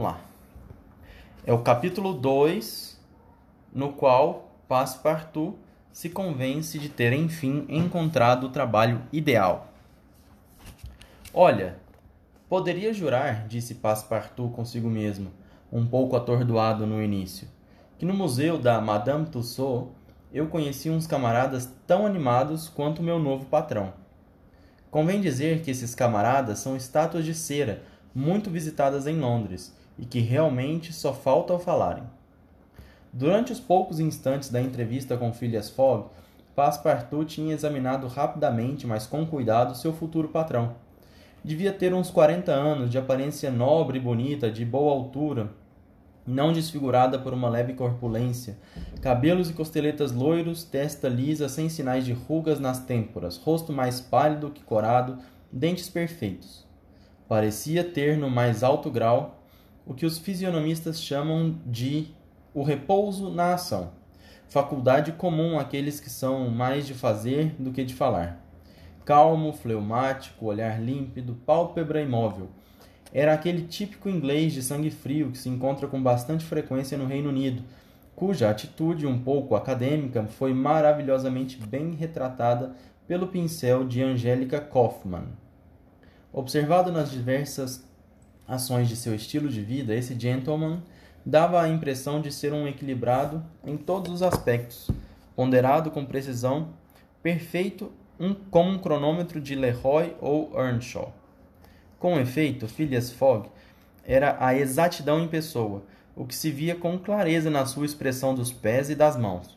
Vamos lá. É o capítulo 2, no qual Passepartout se convence de ter enfim encontrado o trabalho ideal. Olha, poderia jurar, disse Passepartout consigo mesmo, um pouco atordoado no início, que no museu da Madame Tussaud eu conheci uns camaradas tão animados quanto meu novo patrão. Convém dizer que esses camaradas são estátuas de cera muito visitadas em Londres e que realmente só falta ao falarem. Durante os poucos instantes da entrevista com Phileas Fogg, Passepartout tinha examinado rapidamente, mas com cuidado, seu futuro patrão. Devia ter uns 40 anos, de aparência nobre e bonita, de boa altura, não desfigurada por uma leve corpulência, cabelos e costeletas loiros, testa lisa, sem sinais de rugas nas têmporas, rosto mais pálido que corado, dentes perfeitos. Parecia ter no mais alto grau o que os fisionomistas chamam de o repouso na ação, faculdade comum àqueles que são mais de fazer do que de falar. Calmo, fleumático, olhar límpido, pálpebra imóvel. Era aquele típico inglês de sangue frio que se encontra com bastante frequência no Reino Unido, cuja atitude um pouco acadêmica foi maravilhosamente bem retratada pelo pincel de Angélica Kaufmann. Observado nas diversas ações de seu estilo de vida, esse gentleman dava a impressão de ser um equilibrado em todos os aspectos, ponderado com precisão, perfeito um, como um cronômetro de Leroy ou Earnshaw. Com efeito, Phileas Fogg era a exatidão em pessoa, o que se via com clareza na sua expressão dos pés e das mãos,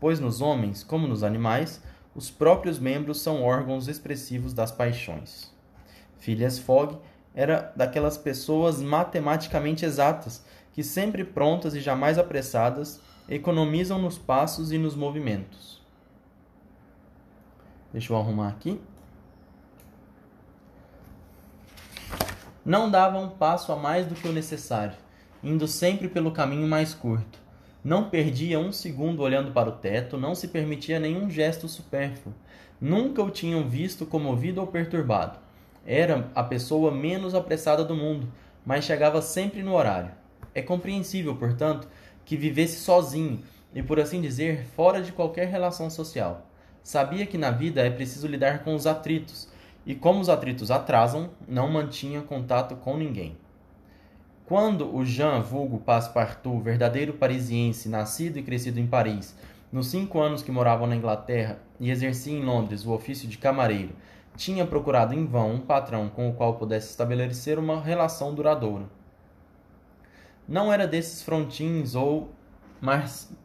pois nos homens, como nos animais, os próprios membros são órgãos expressivos das paixões. Phileas Fogg era daquelas pessoas matematicamente exatas, que sempre prontas e jamais apressadas, economizam nos passos e nos movimentos. Deixa eu arrumar aqui. Não dava um passo a mais do que o necessário, indo sempre pelo caminho mais curto. Não perdia um segundo olhando para o teto, não se permitia nenhum gesto supérfluo. Nunca o tinham visto comovido ou perturbado. Era a pessoa menos apressada do mundo, mas chegava sempre no horário. É compreensível, portanto, que vivesse sozinho e, por assim dizer, fora de qualquer relação social. Sabia que na vida é preciso lidar com os atritos, e como os atritos atrasam, não mantinha contato com ninguém. Quando o Jean vulgo Passepartout, verdadeiro parisiense, nascido e crescido em Paris, nos cinco anos que morava na Inglaterra e exercia em Londres o ofício de camareiro, tinha procurado em vão um patrão com o qual pudesse estabelecer uma relação duradoura. Não era desses frontins ou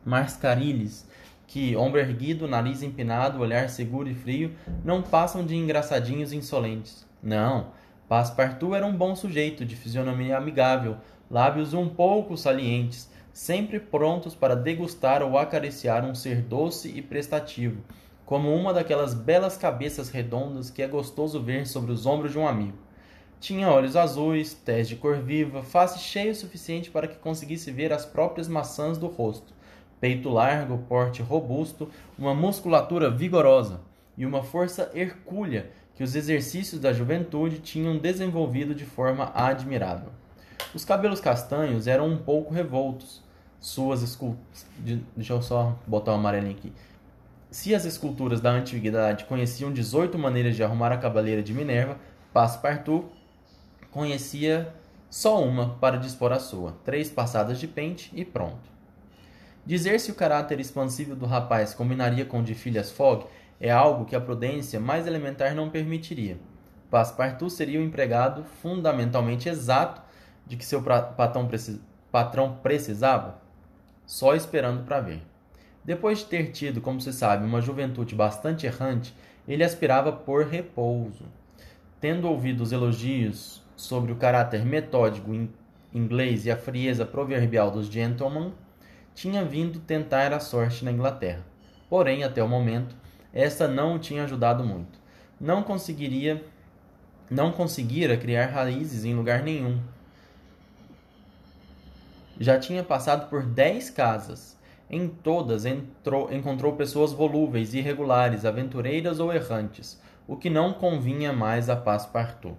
mascarilhes que, ombro erguido, nariz empinado, olhar seguro e frio, não passam de engraçadinhos insolentes. Não, Passepartout era um bom sujeito, de fisionomia amigável, lábios um pouco salientes, sempre prontos para degustar ou acariciar um ser doce e prestativo, como uma daquelas belas cabeças redondas que é gostoso ver sobre os ombros de um amigo. Tinha olhos azuis, tez de cor viva, face cheia o suficiente para que conseguisse ver as próprias maçãs do rosto, peito largo, porte robusto, uma musculatura vigorosa e uma força hercúlea que os exercícios da juventude tinham desenvolvido de forma admirável. Os cabelos castanhos eram um pouco revoltos. Suas esculturas. Deixa eu só botar o um amarelinho aqui. Se as esculturas da antiguidade conheciam 18 maneiras de arrumar a cavaleira de Minerva, Passepartout conhecia só uma para dispor a sua, três passadas de pente e pronto. Dizer se o caráter expansivo do rapaz combinaria com o de Phileas Fogg é algo que a prudência mais elementar não permitiria. Passepartout seria o empregado fundamentalmente exato de que seu patrão precisava, só esperando para ver. Depois de ter tido, como se sabe, uma juventude bastante errante, ele aspirava por repouso. Tendo ouvido os elogios sobre o caráter metódico inglês e a frieza proverbial dos gentlemen, tinha vindo tentar a sorte na Inglaterra. Porém, até o momento, esta não o tinha ajudado muito. Não conseguiria não conseguira criar raízes em lugar nenhum. Já tinha passado por dez casas em todas entrou, encontrou pessoas volúveis, irregulares, aventureiras ou errantes, o que não convinha mais a Passepartout.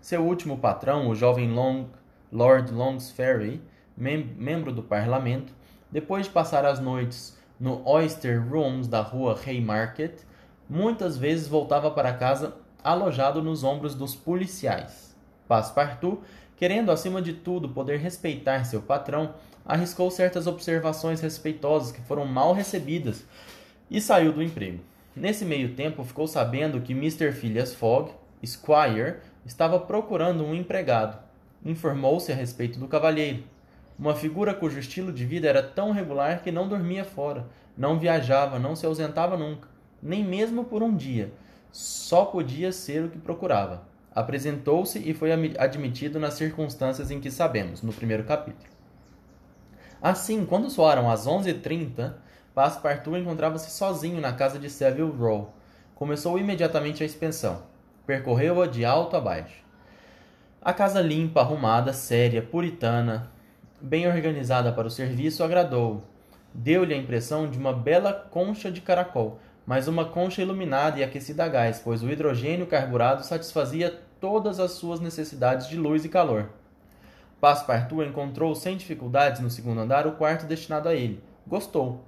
Seu último patrão, o jovem Long, Lord Longsferry, mem membro do parlamento, depois de passar as noites no Oyster Rooms da rua Haymarket, muitas vezes voltava para casa alojado nos ombros dos policiais. Passepartout, querendo acima de tudo poder respeitar seu patrão, arriscou certas observações respeitosas que foram mal recebidas e saiu do emprego. Nesse meio tempo, ficou sabendo que Mr. Phileas Fogg, Squire, estava procurando um empregado. Informou-se a respeito do cavalheiro. Uma figura cujo estilo de vida era tão regular que não dormia fora, não viajava, não se ausentava nunca, nem mesmo por um dia. Só podia ser o que procurava. Apresentou-se e foi admitido nas circunstâncias em que sabemos, no primeiro capítulo. Assim, quando soaram as 11h30, Passepartout encontrava-se sozinho na casa de Savile Row. Começou imediatamente a expensão. Percorreu-a de alto a baixo. A casa limpa, arrumada, séria, puritana, bem organizada para o serviço, agradou. Deu-lhe a impressão de uma bela concha de caracol, mas uma concha iluminada e aquecida a gás, pois o hidrogênio carburado satisfazia todas as suas necessidades de luz e calor. Passepartout encontrou sem dificuldades no segundo andar o quarto destinado a ele. Gostou.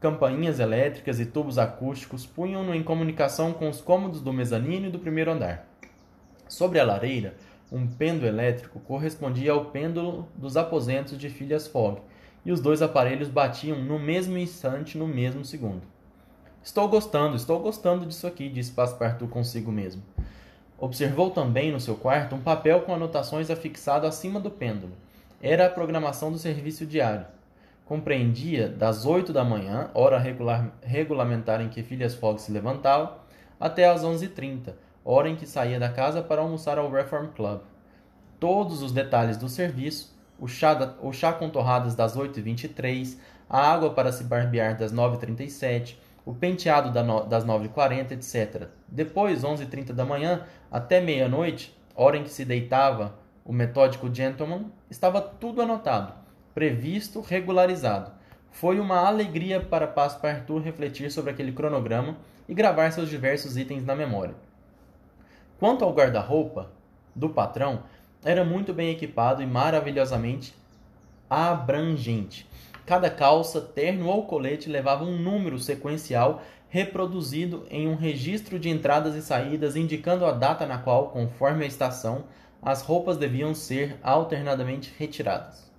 Campainhas elétricas e tubos acústicos punham-no em comunicação com os cômodos do mezanino e do primeiro andar. Sobre a lareira, um pêndulo elétrico correspondia ao pêndulo dos aposentos de Phileas Fogg, e os dois aparelhos batiam no mesmo instante, no mesmo segundo. Estou gostando, estou gostando disso aqui, disse Passepartout consigo mesmo. Observou também no seu quarto um papel com anotações afixado acima do pêndulo. Era a programação do serviço diário. Compreendia das 8 da manhã, hora regular, regulamentar em que Phileas Fogg se levantava, até às 11h30, hora em que saía da casa para almoçar ao Reform Club. Todos os detalhes do serviço, o chá, da, o chá com torradas das 8h23, a água para se barbear das 9h37, o penteado das 9h40, etc. Depois, 11h30 da manhã, até meia-noite, hora em que se deitava o metódico gentleman, estava tudo anotado, previsto, regularizado. Foi uma alegria para Passepartout refletir sobre aquele cronograma e gravar seus diversos itens na memória. Quanto ao guarda-roupa do patrão, era muito bem equipado e maravilhosamente abrangente. Cada calça, terno ou colete levava um número sequencial reproduzido em um registro de entradas e saídas, indicando a data na qual, conforme a estação, as roupas deviam ser alternadamente retiradas.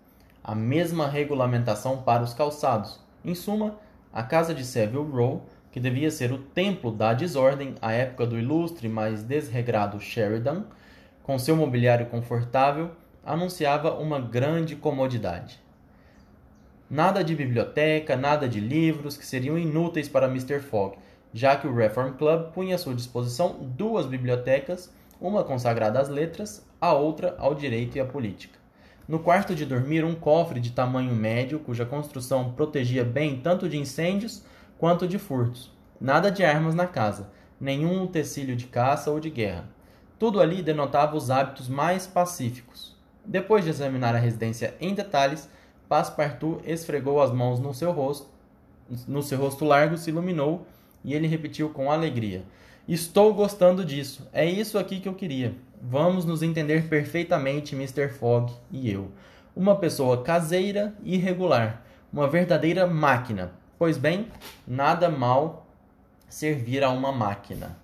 A mesma regulamentação para os calçados. Em suma, a casa de Savile Row, que devia ser o templo da desordem à época do ilustre, mas desregrado Sheridan, com seu mobiliário confortável, anunciava uma grande comodidade. Nada de biblioteca, nada de livros que seriam inúteis para Mr. Fogg, já que o Reform Club punha à sua disposição duas bibliotecas, uma consagrada às letras, a outra ao direito e à política. No quarto de dormir, um cofre de tamanho médio, cuja construção protegia bem tanto de incêndios quanto de furtos. Nada de armas na casa, nenhum utensílio de caça ou de guerra. Tudo ali denotava os hábitos mais pacíficos. Depois de examinar a residência em detalhes, Passepartout esfregou as mãos no seu rosto, no seu rosto largo se iluminou e ele repetiu com alegria: Estou gostando disso. É isso aqui que eu queria. Vamos nos entender perfeitamente, Mr. Fogg e eu. Uma pessoa caseira e regular, uma verdadeira máquina. Pois bem, nada mal servir a uma máquina.